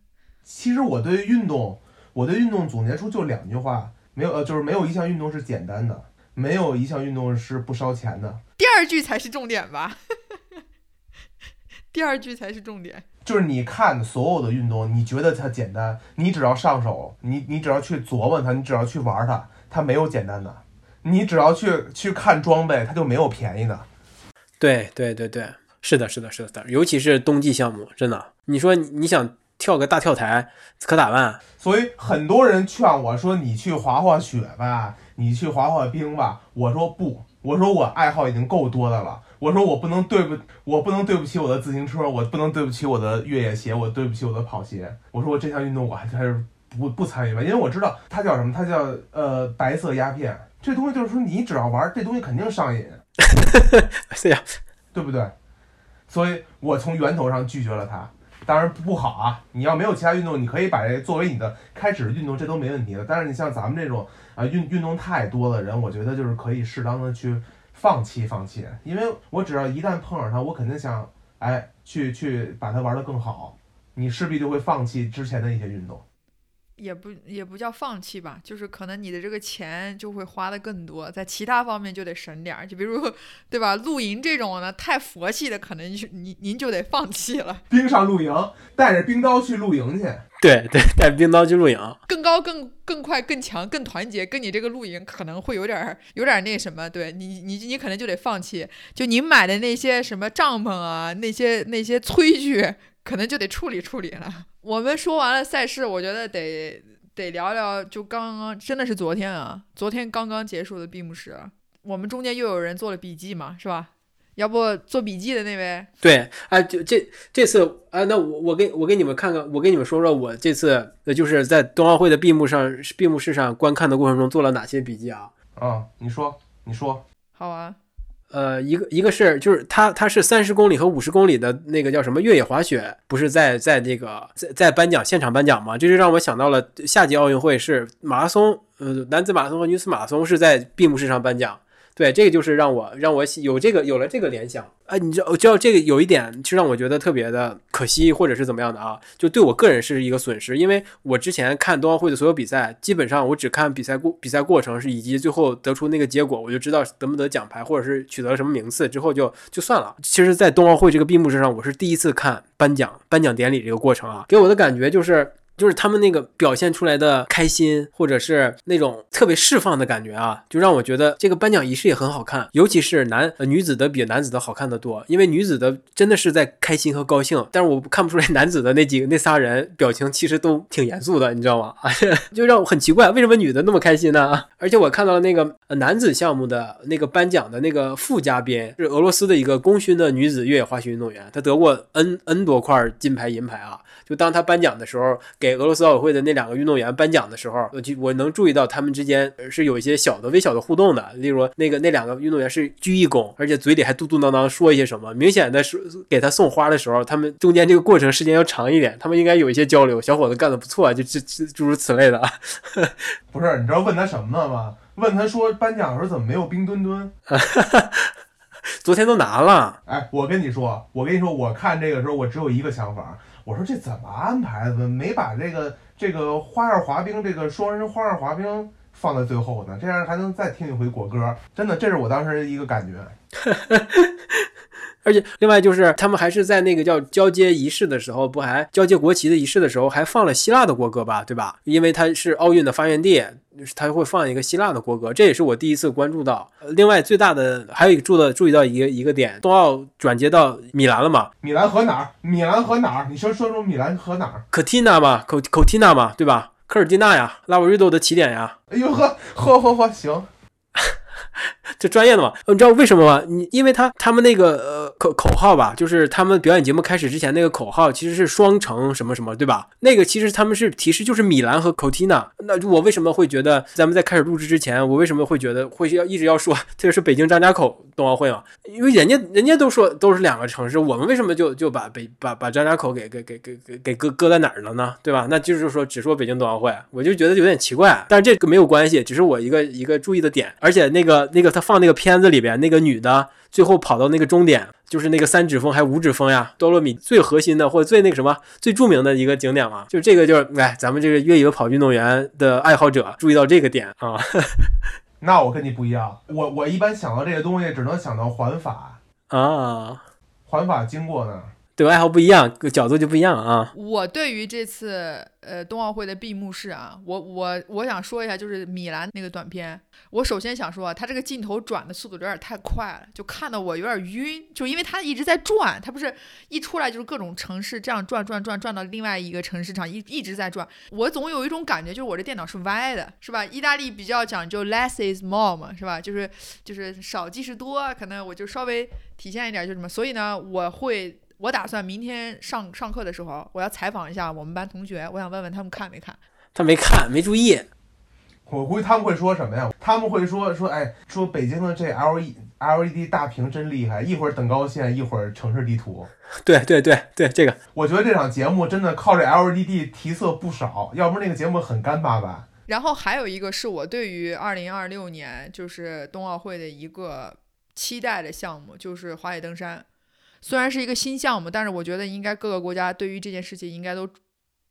其实我对运动，我对运动总结出就两句话，没有呃，就是没有一项运动是简单的，没有一项运动是不烧钱的。第二句才是重点吧？第二句才是重点。就是你看所有的运动，你觉得它简单，你只要上手，你你只要去琢磨它，你只要去玩它，它没有简单的。你只要去去看装备，它就没有便宜的。对对对对，是的，是的，是的，尤其是冬季项目，真的，你说你想跳个大跳台，可咋办？所以很多人劝我说：“你去滑滑雪吧，你去滑滑冰吧。”我说不，我说我爱好已经够多的了。我说我不能对不，我不能对不起我的自行车，我不能对不起我的越野鞋，我对不起我的跑鞋。我说我这项运动我还还是不不参与吧，因为我知道它叫什么，它叫呃白色鸦片。这东西就是说你只要玩这东西肯定上瘾，是呀，对不对？所以我从源头上拒绝了它。当然不好啊，你要没有其他运动，你可以把这作为你的开始运动，这都没问题的。但是你像咱们这种啊运运动太多的人，我觉得就是可以适当的去。放弃，放弃，因为我只要一旦碰上他，我肯定想，哎，去去把它玩得更好，你势必就会放弃之前的一些运动。也不也不叫放弃吧，就是可能你的这个钱就会花的更多，在其他方面就得省点儿，就比如对吧？露营这种呢，太佛系的，可能就您您就得放弃了。冰上露营，带着冰刀去露营去。对对，带冰刀去露营，更高、更更快、更强、更团结，跟你这个露营可能会有点儿有点儿那什么，对你你你可能就得放弃，就您买的那些什么帐篷啊，那些那些炊具。可能就得处理处理了。我们说完了赛事，我觉得得得聊聊，就刚刚真的是昨天啊，昨天刚刚结束的闭幕式，我们中间又有人做了笔记嘛，是吧？要不做笔记的那位？对，啊，就这这次啊，那我我给我给你们看看，我给你们说说我这次呃就是在冬奥会的闭幕上闭幕式上观看的过程中做了哪些笔记啊？啊，你说，你说。好啊。呃，一个一个是就是他他是三十公里和五十公里的那个叫什么越野滑雪，不是在在那个在在颁奖现场颁奖吗？这就让我想到了夏季奥运会是马拉松，呃，男子马拉松和女子马拉松是在闭幕式上颁奖。对，这个就是让我让我有这个有了这个联想啊，你知道，知道这个有一点就让我觉得特别的可惜，或者是怎么样的啊？就对我个人是一个损失，因为我之前看冬奥会的所有比赛，基本上我只看比赛过比赛过程是以及最后得出那个结果，我就知道得不得奖牌或者是取得了什么名次之后就就算了。其实，在冬奥会这个闭幕式上，我是第一次看颁奖颁奖典礼这个过程啊，给我的感觉就是。就是他们那个表现出来的开心，或者是那种特别释放的感觉啊，就让我觉得这个颁奖仪式也很好看。尤其是男女子的比男子的好看的多，因为女子的真的是在开心和高兴，但是我看不出来男子的那几个那仨人表情其实都挺严肃的，你知道吗？就让我很奇怪，为什么女的那么开心呢？而且我看到了那个男子项目的那个颁奖的那个副嘉宾是俄罗斯的一个功勋的女子越野滑雪运动员，她得过 n n 多块金牌银牌啊。就当他颁奖的时候，给俄罗斯奥委会的那两个运动员颁奖的时候，我就我能注意到他们之间是有一些小的、微小的互动的。例如，那个那两个运动员是鞠一躬，而且嘴里还嘟嘟囔囔说一些什么。明显的是给他送花的时候，他们中间这个过程时间要长一点，他们应该有一些交流。小伙子干的不错，就这这诸如此类的。不是，你知道问他什么吗？问他说颁奖的时候怎么没有冰墩墩？昨天都拿了。哎，我跟你说，我跟你说，我看这个时候我只有一个想法。我说这怎么安排怎么？没把这个这个花样滑冰这个双人花样滑冰放在最后呢？这样还能再听一回国歌。真的，这是我当时一个感觉。而且另外就是他们还是在那个叫交接仪式的时候，不还交接国旗的仪式的时候，还放了希腊的国歌吧？对吧？因为它是奥运的发源地，他会放一个希腊的国歌。这也是我第一次关注到。另外最大的还有一个注的注意到一个一个点，冬奥转接到米兰了嘛？米兰和哪儿？米兰和哪儿？你说说说米兰和哪儿？科蒂娜嘛，科科蒂娜嘛，对吧？科尔蒂娜呀，拉维瑞多的起点呀。哎呦呵，呵呵呵，行。这专业的嘛？你知道为什么吗？你因为他他们那个呃口口号吧，就是他们表演节目开始之前那个口号其实是双城什么什么，对吧？那个其实他们是提示就是米兰和 Cortina。那我为什么会觉得咱们在开始录制之前，我为什么会觉得会要一直要说这个是北京张家口冬奥会嘛？因为人家人家都说都是两个城市，我们为什么就就把北把把张家口给给给给给给搁搁在哪儿了呢？对吧？那就是说只说北京冬奥会，我就觉得有点奇怪。但是这个没有关系，只是我一个一个注意的点。而且那个那个他放那个片子里边那个女的，最后跑到那个终点，就是那个三指峰还五指峰呀，多洛米最核心的或者最那个什么最著名的一个景点嘛。就这个就是哎，咱们这个越野跑运动员的爱好者注意到这个点啊。那我跟你不一样，我我一般想到这些东西，只能想到环法啊，环法经过呢。对爱好不一样，角度就不一样啊。我对于这次呃冬奥会的闭幕式啊，我我我想说一下，就是米兰那个短片。我首先想说，它这个镜头转的速度有点太快了，就看得我有点晕。就因为它一直在转，它不是一出来就是各种城市这样转转转转到另外一个城市上一一直在转。我总有一种感觉，就是我这电脑是歪的，是吧？意大利比较讲究 less is more 嘛，是吧？就是就是少即是多，可能我就稍微体现一点就什么。所以呢，我会。我打算明天上上课的时候，我要采访一下我们班同学，我想问问他们看没看。他没看，没注意。我估计他们会说什么呀？他们会说说，哎，说北京的这 L E L E D 大屏真厉害，一会儿等高线，一会儿城市地图。对对对对，这个我觉得这场节目真的靠这 L E D 提色不少，要不然那个节目很干巴巴。然后还有一个是我对于二零二六年就是冬奥会的一个期待的项目，就是滑雪登山。虽然是一个新项目，但是我觉得应该各个国家对于这件事情应该都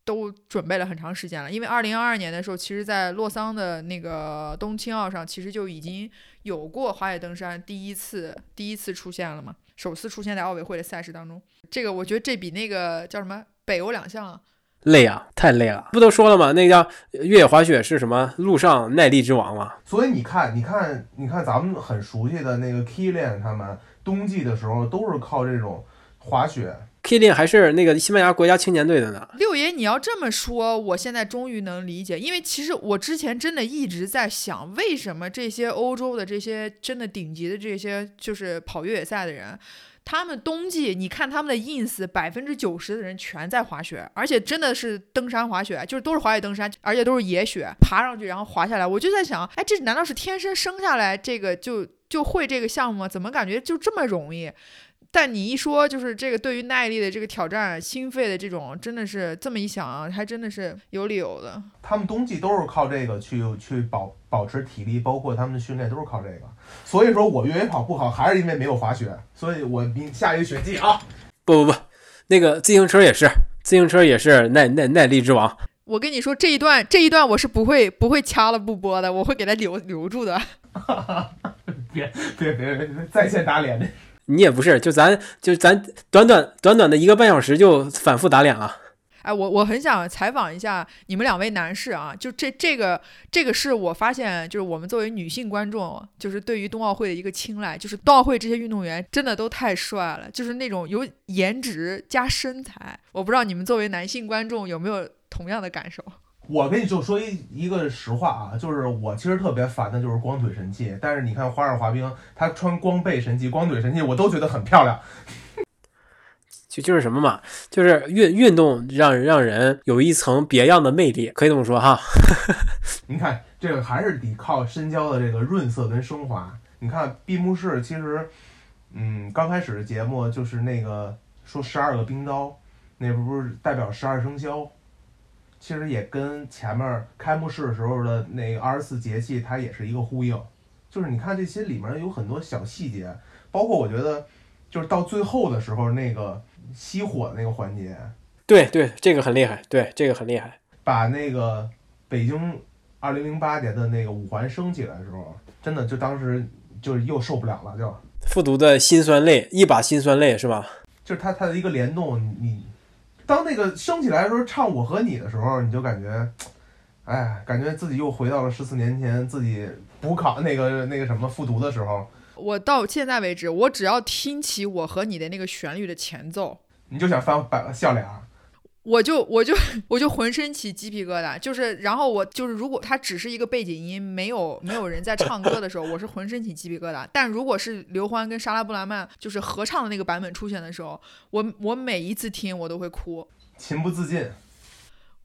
都准备了很长时间了。因为二零二二年的时候，其实在洛桑的那个冬青奥上，其实就已经有过滑雪登山第一次第一次出现了嘛，首次出现在奥委会的赛事当中。这个我觉得这比那个叫什么北欧两项累啊，太累了。不都说了吗？那个叫越野滑雪是什么路上耐力之王嘛。所以你看，你看，你看咱们很熟悉的那个 Kilian 他们。冬季的时候都是靠这种滑雪。K 练还是那个西班牙国家青年队的呢。六爷，你要这么说，我现在终于能理解，因为其实我之前真的一直在想，为什么这些欧洲的这些真的顶级的这些就是跑越野赛的人，他们冬季你看他们的 ins 百分之九十的人全在滑雪，而且真的是登山滑雪，就是都是滑雪登山，而且都是野雪，爬上去然后滑下来。我就在想，哎，这难道是天生生下来这个就？就会这个项目吗，怎么感觉就这么容易？但你一说，就是这个对于耐力的这个挑战、心肺的这种，真的是这么一想啊，还真的是有理由的。他们冬季都是靠这个去去保保持体力，包括他们的训练都是靠这个。所以说我越野跑不好，还是因为没有滑雪。所以我明下一个雪季啊，不不不，那个自行车也是，自行车也是耐耐耐力之王。我跟你说这一段，这一段我是不会不会掐了不播的，我会给他留留住的。别别别别在线打脸你也不是，就咱就咱短短短短的一个半小时就反复打脸了。哎，我我很想采访一下你们两位男士啊，就这这个这个是我发现，就是我们作为女性观众，就是对于冬奥会的一个青睐，就是冬奥会这些运动员真的都太帅了，就是那种有颜值加身材。我不知道你们作为男性观众有没有同样的感受。我跟你就说一一个实话啊，就是我其实特别烦的就是光腿神器，但是你看花样滑冰，他穿光背神器、光腿神器，我都觉得很漂亮。就就是什么嘛，就是运运动让让人有一层别样的魅力，可以这么说哈。你看这个还是得靠深胶的这个润色跟升华。你看闭幕式，其实嗯，刚开始的节目就是那个说十二个冰刀，那不是代表十二生肖。其实也跟前面开幕式的时候的那个二十四节气，它也是一个呼应。就是你看这些里面有很多小细节，包括我觉得，就是到最后的时候那个熄火的那个环节，对对，这个很厉害，对这个很厉害。把那个北京二零零八年的那个五环升起来的时候，真的就当时就是又受不了了，就复读的辛酸泪，一把辛酸泪是吧？就是它它的一个联动，你。当那个升起来的时候，唱我和你的时候，你就感觉，哎，感觉自己又回到了十四年前自己补考那个那个什么复读的时候。我到现在为止，我只要听起我和你的那个旋律的前奏，你就想翻白笑脸。我就我就我就浑身起鸡皮疙瘩，就是然后我就是如果它只是一个背景音，没有没有人在唱歌的时候，我是浑身起鸡皮疙瘩。但如果是刘欢跟莎拉布莱曼就是合唱的那个版本出现的时候，我我每一次听我都会哭，情不自禁。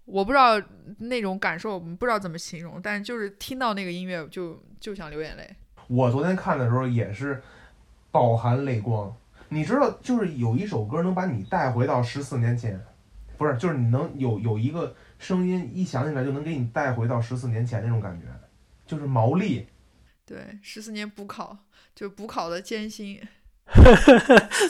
我不知道那种感受，不知道怎么形容，但是就是听到那个音乐就就想流眼泪。我昨天看的时候也是饱含泪光。你知道，就是有一首歌能把你带回到十四年前，不是，就是你能有有一个声音一响起来就能给你带回到十四年前那种感觉，就是毛利。对，十四年补考，就补考的艰辛。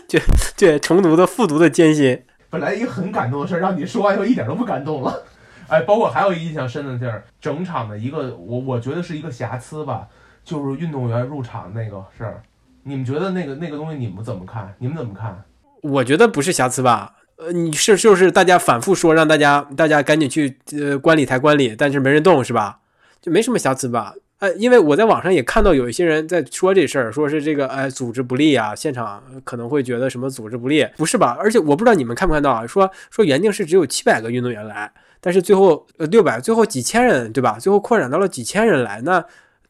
对 对，重读的复读的艰辛。本来一个很感动的事儿，让你说完以后一点都不感动了。哎，包括还有一印象深的地儿，整场的一个我我觉得是一个瑕疵吧，就是运动员入场那个事儿。你们觉得那个那个东西你们怎么看？你们怎么看？我觉得不是瑕疵吧？呃，你是就是大家反复说让大家大家赶紧去呃观礼台观礼，但是没人动是吧？就没什么瑕疵吧？呃，因为我在网上也看到有一些人在说这事儿，说是这个呃组织不利啊，现场可能会觉得什么组织不利，不是吧？而且我不知道你们看不看到啊，说说原定是只有七百个运动员来，但是最后呃六百，最后几千人对吧？最后扩展到了几千人来那。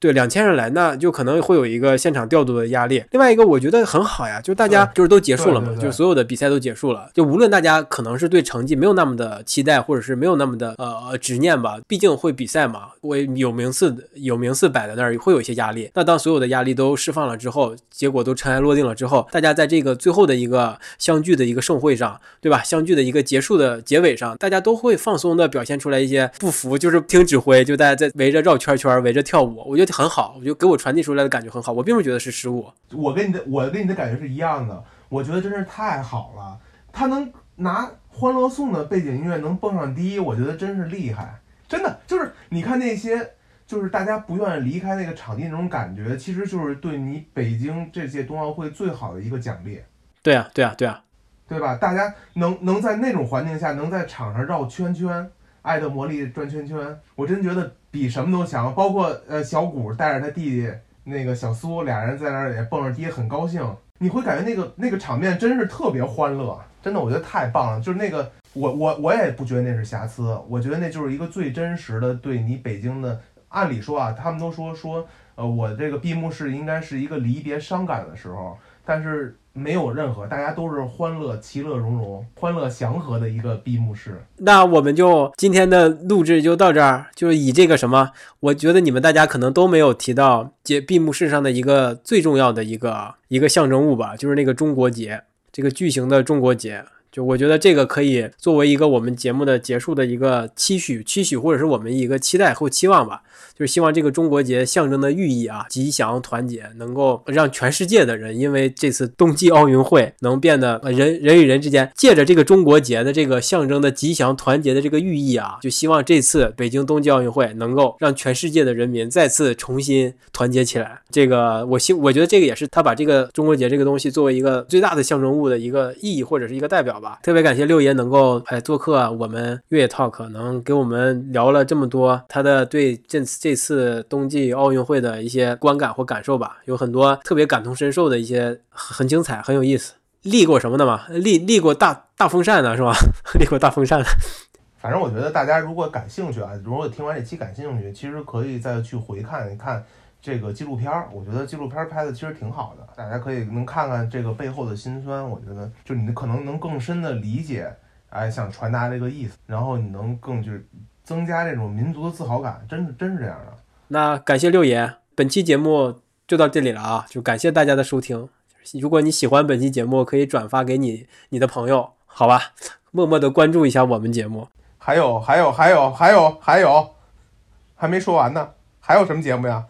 对两千人来，那就可能会有一个现场调度的压力。另外一个，我觉得很好呀，就是大家就是都结束了嘛，就是所有的比赛都结束了。就无论大家可能是对成绩没有那么的期待，或者是没有那么的呃执念吧，毕竟会比赛嘛，会有名次有名次摆在那儿，会有一些压力。那当所有的压力都释放了之后，结果都尘埃落定了之后，大家在这个最后的一个相聚的一个盛会上，对吧？相聚的一个结束的结尾上，大家都会放松的表现出来一些不服，就是听指挥，就大家在围着绕圈圈，围着跳舞。我觉得。很好，我觉得给我传递出来的感觉很好，我并不觉得是失误。我跟你的，我跟你的感觉是一样的。我觉得真是太好了，他能拿《欢乐颂》的背景音乐能蹦上第一，我觉得真是厉害。真的就是你看那些，就是大家不愿意离开那个场地那种感觉，其实就是对你北京这届冬奥会最好的一个奖励。对啊，对啊，对啊，对吧？大家能能在那种环境下，能在场上绕圈圈。爱的魔力转圈圈，我真觉得比什么都强。包括呃，小谷带着他弟弟那个小苏，俩人在那儿也蹦着迪，很高兴。你会感觉那个那个场面真是特别欢乐，真的，我觉得太棒了。就是那个，我我我也不觉得那是瑕疵，我觉得那就是一个最真实的对你北京的。按理说啊，他们都说说，呃，我这个闭幕式应该是一个离别伤感的时候，但是。没有任何，大家都是欢乐、其乐融融、欢乐祥和的一个闭幕式。那我们就今天的录制就到这儿，就以这个什么，我觉得你们大家可能都没有提到节闭幕式上的一个最重要的一个一个象征物吧，就是那个中国结，这个巨型的中国结。就我觉得这个可以作为一个我们节目的结束的一个期许、期许，或者是我们一个期待或期望吧。就是希望这个中国节象征的寓意啊，吉祥团结，能够让全世界的人，因为这次冬季奥运会能变得人人与人之间，借着这个中国节的这个象征的吉祥团结的这个寓意啊，就希望这次北京冬季奥运会能够让全世界的人民再次重新团结起来。这个我希我觉得这个也是他把这个中国节这个东西作为一个最大的象征物的一个意义或者是一个代表吧。特别感谢六爷能够哎做客我们越野 talk，能给我们聊了这么多他的对这次。这次冬季奥运会的一些观感或感受吧，有很多特别感同身受的一些，很精彩，很有意思。立过什么的嘛？立立过大大风扇的是吧？立过大风扇的。反正我觉得大家如果感兴趣啊，如果听完这期感兴趣，其实可以再去回看一看这个纪录片儿。我觉得纪录片儿拍的其实挺好的，大家可以能看看这个背后的辛酸。我觉得就你可能能更深的理解，哎，想传达这个意思，然后你能更就。增加这种民族的自豪感，真是真是这样的。那感谢六爷，本期节目就到这里了啊！就感谢大家的收听。如果你喜欢本期节目，可以转发给你你的朋友，好吧？默默的关注一下我们节目。还有还有还有还有还有，还没说完呢。还有什么节目呀？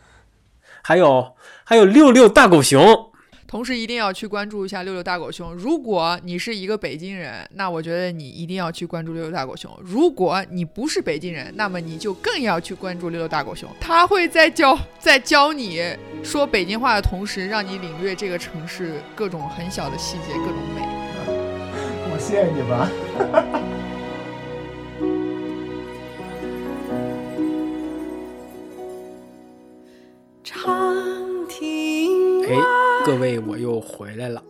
还有还有六六大狗熊。同时一定要去关注一下六六大狗熊。如果你是一个北京人，那我觉得你一定要去关注六六大狗熊。如果你不是北京人，那么你就更要去关注六六大狗熊。他会在教在教你说北京话的同时，让你领略这个城市各种很小的细节，各种美。我谢谢你们。长亭。各位，我又回来了。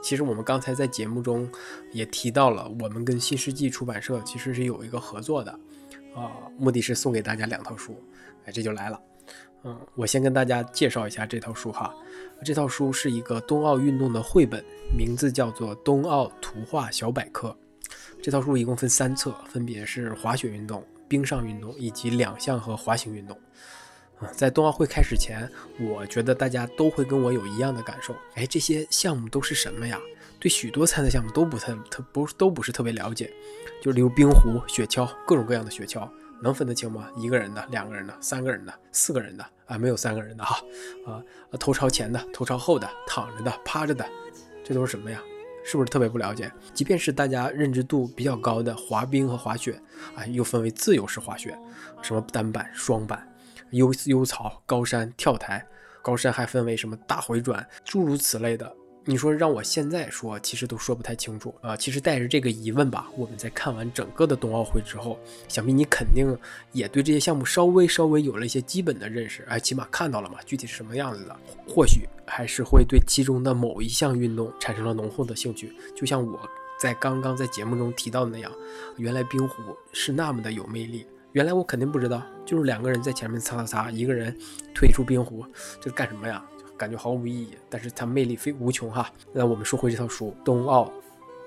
其实我们刚才在节目中也提到了，我们跟新世纪出版社其实是有一个合作的，啊，目的是送给大家两套书。哎，这就来了。嗯，我先跟大家介绍一下这套书哈。这套书是一个冬奥运动的绘本，名字叫做《冬奥图画小百科》。这套书一共分三册，分别是滑雪运动、冰上运动以及两项和滑行运动。在冬奥会开始前，我觉得大家都会跟我有一样的感受。哎，这些项目都是什么呀？对许多参赛项目都不太特不都不是特别了解。就例如冰壶、雪橇，各种各样的雪橇，能分得清吗？一个人的、两个人的、三个人的、四个人的啊，没有三个人的哈。啊，头朝前的、头朝后的、躺着的、趴着的，这都是什么呀？是不是特别不了解？即便是大家认知度比较高的滑冰和滑雪啊，又分为自由式滑雪，什么单板、双板。优优草、高山、跳台，高山还分为什么大回转，诸如此类的。你说让我现在说，其实都说不太清楚啊。其实带着这个疑问吧，我们在看完整个的冬奥会之后，想必你肯定也对这些项目稍微稍微有了一些基本的认识，哎，起码看到了嘛，具体是什么样子的，或许还是会对其中的某一项运动产生了浓厚的兴趣。就像我在刚刚在节目中提到的那样，原来冰壶是那么的有魅力。原来我肯定不知道，就是两个人在前面擦擦擦，一个人推出冰壶，这干什么呀？感觉毫无意义，但是它魅力非无穷哈。那我们说回这套书《冬奥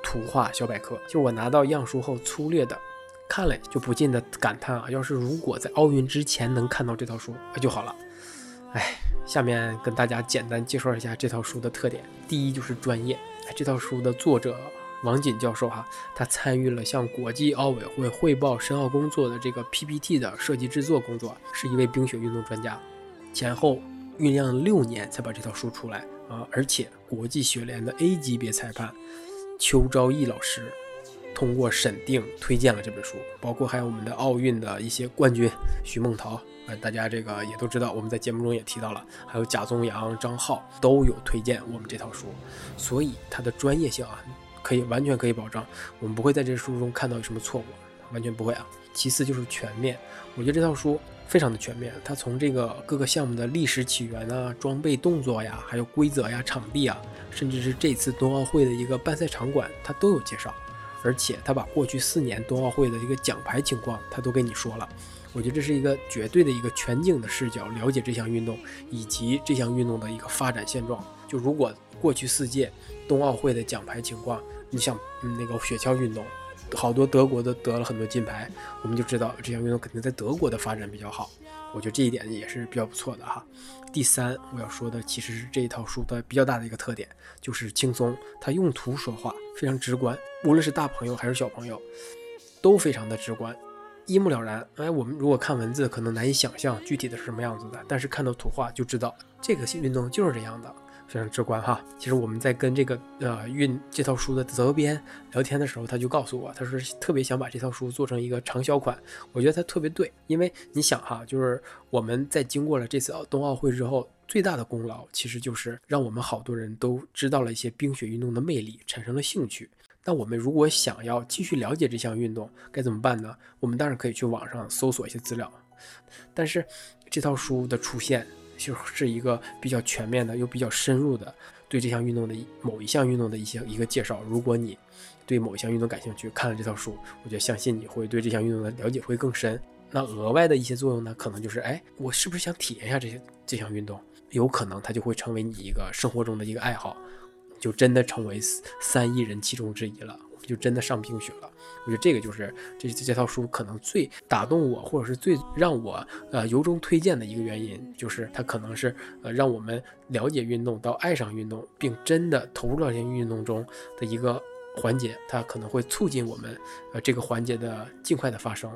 图画小百科》，就我拿到样书后粗略的看了，就不禁的感叹啊，要是如果在奥运之前能看到这套书，那就好了。哎，下面跟大家简单介绍一下这套书的特点。第一就是专业，这套书的作者。王锦教授哈，他参与了向国际奥委会汇报申奥工作的这个 PPT 的设计制作工作，是一位冰雪运动专家，前后酝酿六年才把这套书出来啊！而且国际雪联的 A 级别裁判邱昭义老师通过审定推荐了这本书，包括还有我们的奥运的一些冠军徐梦桃啊，大家这个也都知道，我们在节目中也提到了，还有贾宗洋、张浩都有推荐我们这套书，所以它的专业性啊。可以完全可以保障，我们不会在这书中看到有什么错误，完全不会啊。其次就是全面，我觉得这套书非常的全面，它从这个各个项目的历史起源啊、装备动作呀、还有规则呀、场地啊，甚至是这次冬奥会的一个办赛场馆，它都有介绍。而且它把过去四年冬奥会的一个奖牌情况，它都跟你说了。我觉得这是一个绝对的一个全景的视角，了解这项运动以及这项运动的一个发展现状。就如果过去四届冬奥会的奖牌情况，你像那个雪橇运动，好多德国的得了很多金牌，我们就知道这项运动肯定在德国的发展比较好。我觉得这一点也是比较不错的哈。第三，我要说的其实是这一套书的比较大的一个特点，就是轻松，它用图说话，非常直观，无论是大朋友还是小朋友，都非常的直观，一目了然。哎，我们如果看文字可能难以想象具体的是什么样子的，但是看到图画就知道这个运动就是这样的。非常直观哈，其实我们在跟这个呃运这套书的责编聊天的时候，他就告诉我，他说特别想把这套书做成一个畅销款。我觉得他特别对，因为你想哈，就是我们在经过了这次冬奥会之后，最大的功劳其实就是让我们好多人都知道了一些冰雪运动的魅力，产生了兴趣。那我们如果想要继续了解这项运动，该怎么办呢？我们当然可以去网上搜索一些资料，但是这套书的出现。就是一个比较全面的又比较深入的对这项运动的某一项运动的一些一个介绍。如果你对某一项运动感兴趣，看了这套书，我就相信你会对这项运动的了解会更深。那额外的一些作用呢，可能就是哎，我是不是想体验一下这些这项运动？有可能它就会成为你一个生活中的一个爱好，就真的成为三亿人其中之一了。就真的上冰雪了，我觉得这个就是这这套书可能最打动我，或者是最让我呃由衷推荐的一个原因，就是它可能是呃让我们了解运动到爱上运动，并真的投入到这运动中的一个环节，它可能会促进我们呃这个环节的尽快的发生。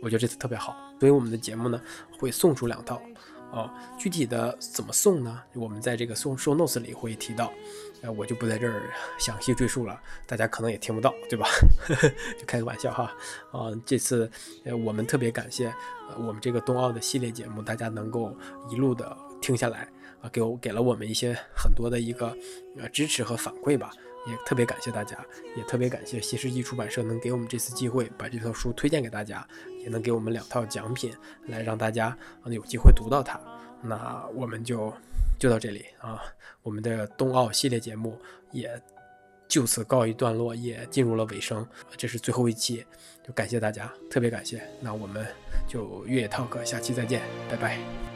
我觉得这次特别好，所以我们的节目呢会送出两套。啊，具体的怎么送呢？我们在这个送送 notes 里会提到，呃，我就不在这儿详细赘述了，大家可能也听不到，对吧？就开个玩笑哈。啊，这次呃，我们特别感谢呃我们这个冬奥的系列节目，大家能够一路的听下来啊，给我给了我们一些很多的一个呃支持和反馈吧，也特别感谢大家，也特别感谢新世纪出版社能给我们这次机会，把这套书推荐给大家。也能给我们两套奖品，来让大家有机会读到它。那我们就就到这里啊，我们的冬奥系列节目也就此告一段落，也进入了尾声。这是最后一期，就感谢大家，特别感谢。那我们就越野 talk 下期再见，拜拜。